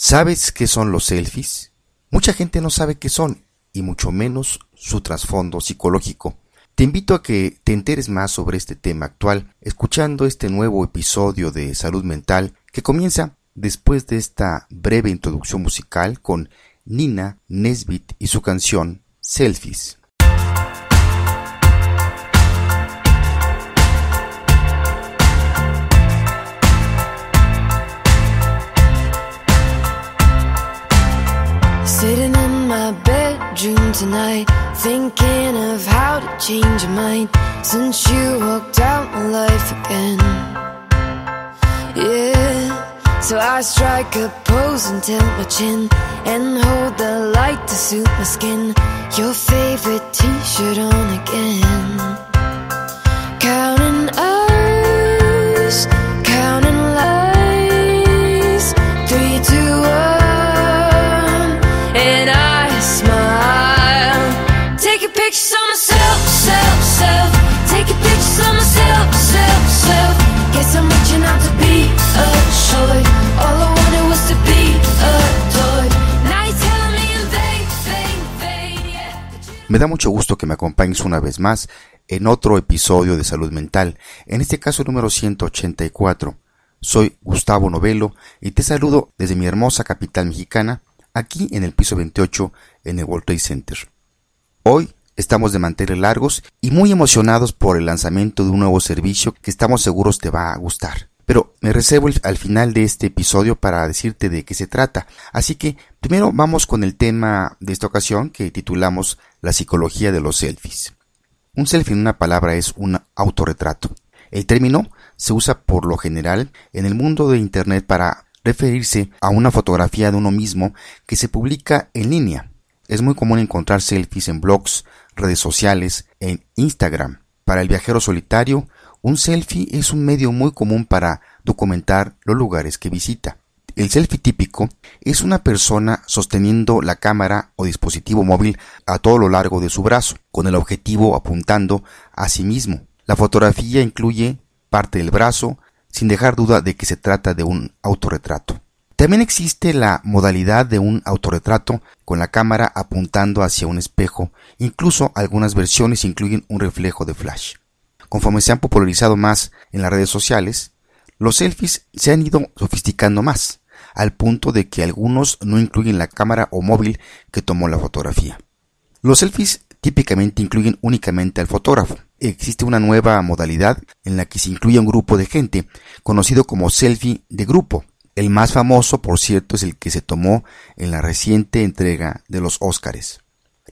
¿Sabes qué son los selfies? Mucha gente no sabe qué son, y mucho menos su trasfondo psicológico. Te invito a que te enteres más sobre este tema actual escuchando este nuevo episodio de Salud Mental que comienza después de esta breve introducción musical con Nina Nesbitt y su canción Selfies. Since you walked out my life again. Yeah, so I strike a pose and tilt my chin and hold the light to suit my skin. Your favorite t shirt on again. Counting us, counting lies. Three, two, one, and I smile. Taking pictures of myself, Me da mucho gusto que me acompañes una vez más en otro episodio de Salud Mental, en este caso número 184. Soy Gustavo Novelo y te saludo desde mi hermosa capital mexicana, aquí en el piso 28 en el World Trade Center. Hoy estamos de manteles largos y muy emocionados por el lanzamiento de un nuevo servicio que estamos seguros te va a gustar. Pero me reservo al final de este episodio para decirte de qué se trata. Así que primero vamos con el tema de esta ocasión que titulamos La psicología de los selfies. Un selfie en una palabra es un autorretrato. El término se usa por lo general en el mundo de Internet para referirse a una fotografía de uno mismo que se publica en línea. Es muy común encontrar selfies en blogs, redes sociales, en Instagram. Para el viajero solitario, un selfie es un medio muy común para documentar los lugares que visita. El selfie típico es una persona sosteniendo la cámara o dispositivo móvil a todo lo largo de su brazo, con el objetivo apuntando a sí mismo. La fotografía incluye parte del brazo, sin dejar duda de que se trata de un autorretrato. También existe la modalidad de un autorretrato con la cámara apuntando hacia un espejo, incluso algunas versiones incluyen un reflejo de flash. Conforme se han popularizado más en las redes sociales, los selfies se han ido sofisticando más, al punto de que algunos no incluyen la cámara o móvil que tomó la fotografía. Los selfies típicamente incluyen únicamente al fotógrafo. Existe una nueva modalidad en la que se incluye un grupo de gente, conocido como selfie de grupo. El más famoso, por cierto, es el que se tomó en la reciente entrega de los Óscares.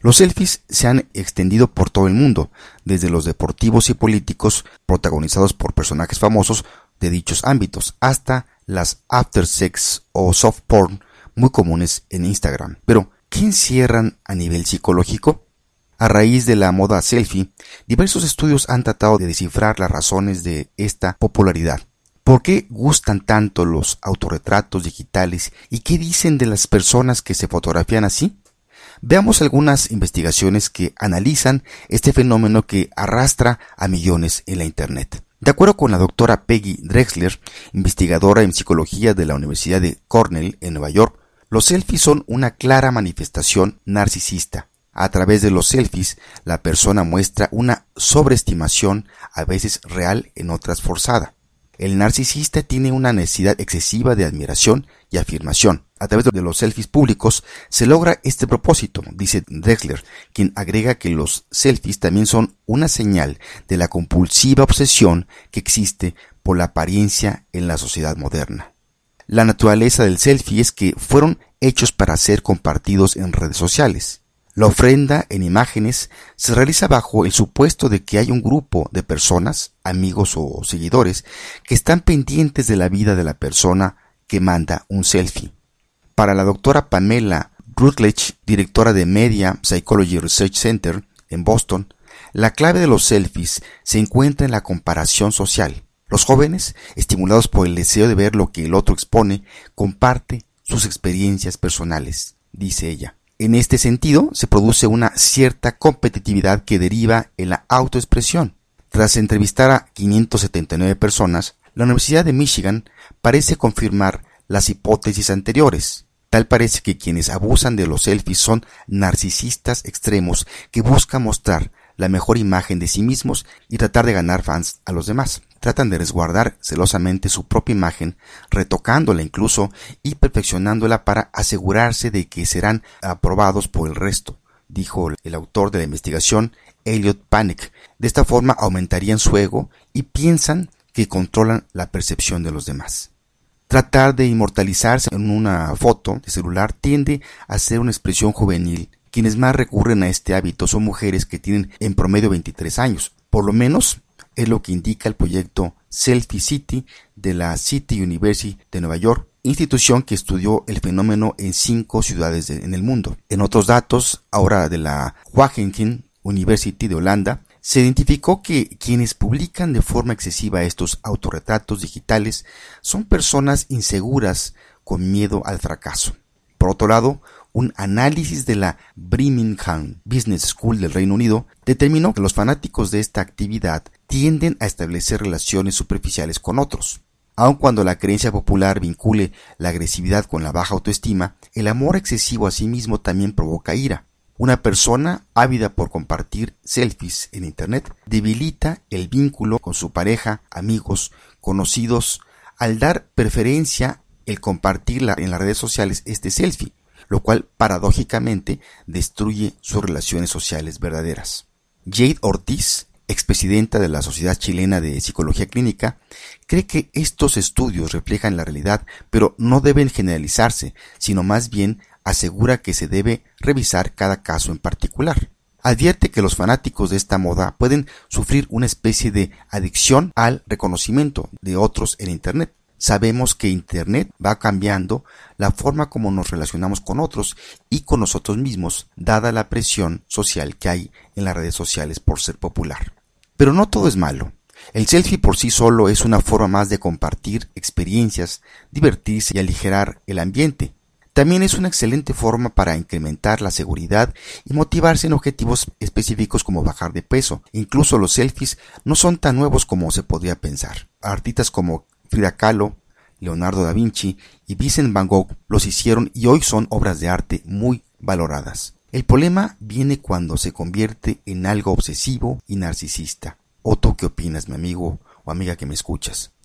Los selfies se han extendido por todo el mundo, desde los deportivos y políticos protagonizados por personajes famosos de dichos ámbitos, hasta las after sex o soft porn muy comunes en Instagram. Pero, ¿qué encierran a nivel psicológico? A raíz de la moda selfie, diversos estudios han tratado de descifrar las razones de esta popularidad. ¿Por qué gustan tanto los autorretratos digitales y qué dicen de las personas que se fotografían así? Veamos algunas investigaciones que analizan este fenómeno que arrastra a millones en la Internet. De acuerdo con la doctora Peggy Drexler, investigadora en psicología de la Universidad de Cornell en Nueva York, los selfies son una clara manifestación narcisista. A través de los selfies, la persona muestra una sobreestimación, a veces real, en otras forzada. El narcisista tiene una necesidad excesiva de admiración y afirmación. A través de los selfies públicos se logra este propósito, dice Drexler, quien agrega que los selfies también son una señal de la compulsiva obsesión que existe por la apariencia en la sociedad moderna. La naturaleza del selfie es que fueron hechos para ser compartidos en redes sociales. La ofrenda en imágenes se realiza bajo el supuesto de que hay un grupo de personas, amigos o seguidores, que están pendientes de la vida de la persona que manda un selfie. Para la doctora Pamela Rutledge, directora de Media Psychology Research Center en Boston, la clave de los selfies se encuentra en la comparación social. Los jóvenes, estimulados por el deseo de ver lo que el otro expone, comparte sus experiencias personales, dice ella. En este sentido, se produce una cierta competitividad que deriva en la autoexpresión. Tras entrevistar a 579 personas, la Universidad de Michigan parece confirmar las hipótesis anteriores. Parece que quienes abusan de los selfies son narcisistas extremos que buscan mostrar la mejor imagen de sí mismos y tratar de ganar fans a los demás. Tratan de resguardar celosamente su propia imagen, retocándola incluso y perfeccionándola para asegurarse de que serán aprobados por el resto, dijo el autor de la investigación Elliot Panic. De esta forma aumentarían su ego y piensan que controlan la percepción de los demás. Tratar de inmortalizarse en una foto de celular tiende a ser una expresión juvenil. Quienes más recurren a este hábito son mujeres que tienen en promedio 23 años. Por lo menos es lo que indica el proyecto Selfie City de la City University de Nueva York, institución que estudió el fenómeno en cinco ciudades en el mundo. En otros datos, ahora de la Wageningen University de Holanda, se identificó que quienes publican de forma excesiva estos autorretratos digitales son personas inseguras con miedo al fracaso. Por otro lado, un análisis de la Birmingham Business School del Reino Unido determinó que los fanáticos de esta actividad tienden a establecer relaciones superficiales con otros. Aun cuando la creencia popular vincule la agresividad con la baja autoestima, el amor excesivo a sí mismo también provoca ira. Una persona ávida por compartir selfies en Internet debilita el vínculo con su pareja, amigos, conocidos, al dar preferencia el compartir en las redes sociales este selfie, lo cual paradójicamente destruye sus relaciones sociales verdaderas. Jade Ortiz, expresidenta de la Sociedad Chilena de Psicología Clínica, cree que estos estudios reflejan la realidad, pero no deben generalizarse, sino más bien asegura que se debe revisar cada caso en particular. Advierte que los fanáticos de esta moda pueden sufrir una especie de adicción al reconocimiento de otros en Internet. Sabemos que Internet va cambiando la forma como nos relacionamos con otros y con nosotros mismos, dada la presión social que hay en las redes sociales por ser popular. Pero no todo es malo. El selfie por sí solo es una forma más de compartir experiencias, divertirse y aligerar el ambiente. También es una excelente forma para incrementar la seguridad y motivarse en objetivos específicos como bajar de peso. Incluso los selfies no son tan nuevos como se podría pensar. Artistas como Frida Kahlo, Leonardo da Vinci y Vincent van Gogh los hicieron y hoy son obras de arte muy valoradas. El problema viene cuando se convierte en algo obsesivo y narcisista. ¿O tú qué opinas, mi amigo o amiga que me escuchas?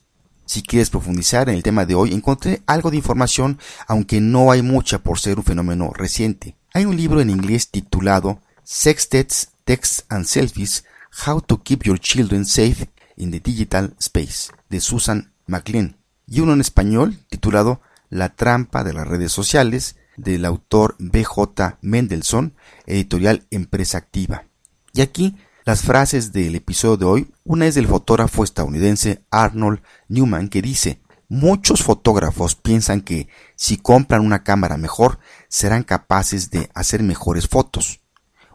Si quieres profundizar en el tema de hoy, encontré algo de información, aunque no hay mucha por ser un fenómeno reciente. Hay un libro en inglés titulado Sextets, Texts and Selfies, How to Keep Your Children Safe in the Digital Space, de Susan McLean, y uno en español titulado La trampa de las redes sociales, del autor B.J. Mendelssohn, editorial Empresa Activa. Y aquí las frases del episodio de hoy, una es del fotógrafo estadounidense Arnold Newman que dice, muchos fotógrafos piensan que si compran una cámara mejor serán capaces de hacer mejores fotos.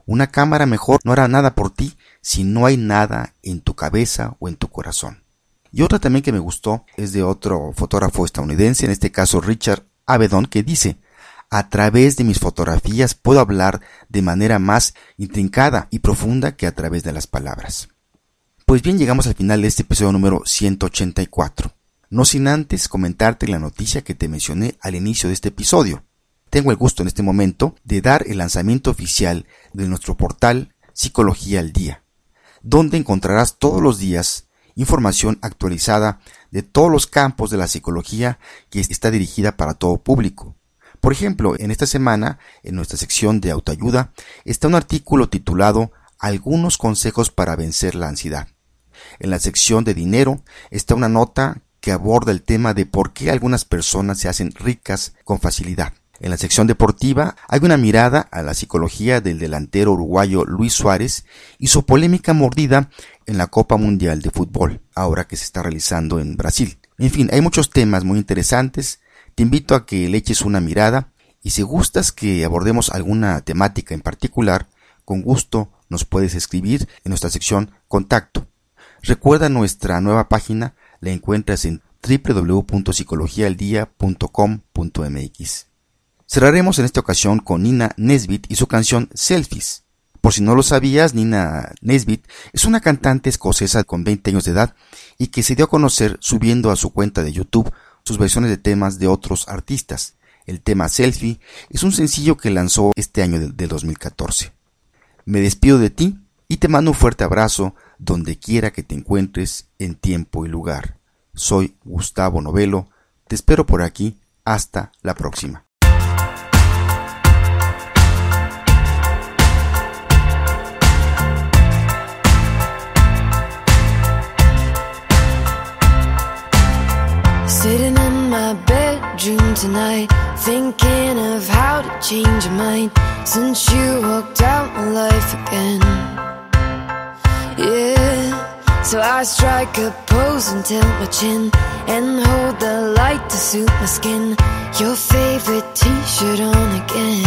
Una cámara mejor no hará nada por ti si no hay nada en tu cabeza o en tu corazón. Y otra también que me gustó es de otro fotógrafo estadounidense, en este caso Richard Avedon, que dice, a través de mis fotografías puedo hablar de manera más intrincada y profunda que a través de las palabras. Pues bien, llegamos al final de este episodio número 184. No sin antes comentarte la noticia que te mencioné al inicio de este episodio. Tengo el gusto en este momento de dar el lanzamiento oficial de nuestro portal Psicología al Día, donde encontrarás todos los días información actualizada de todos los campos de la psicología que está dirigida para todo público, por ejemplo, en esta semana, en nuestra sección de autoayuda, está un artículo titulado Algunos consejos para vencer la ansiedad. En la sección de dinero está una nota que aborda el tema de por qué algunas personas se hacen ricas con facilidad. En la sección deportiva hay una mirada a la psicología del delantero uruguayo Luis Suárez y su polémica mordida en la Copa Mundial de Fútbol, ahora que se está realizando en Brasil. En fin, hay muchos temas muy interesantes te invito a que le eches una mirada y si gustas que abordemos alguna temática en particular, con gusto nos puedes escribir en nuestra sección Contacto. Recuerda nuestra nueva página, la encuentras en www.psicologiaaldia.com.mx. Cerraremos en esta ocasión con Nina Nesbit y su canción Selfies. Por si no lo sabías, Nina Nesbit es una cantante escocesa con 20 años de edad y que se dio a conocer subiendo a su cuenta de YouTube sus versiones de temas de otros artistas. El tema Selfie es un sencillo que lanzó este año de 2014. Me despido de ti y te mando un fuerte abrazo donde quiera que te encuentres en tiempo y lugar. Soy Gustavo Novelo, te espero por aquí, hasta la próxima. Bedroom tonight, thinking of how to change your mind since you walked out my life again. Yeah, so I strike a pose and tilt my chin and hold the light to suit my skin. Your favorite t shirt on again.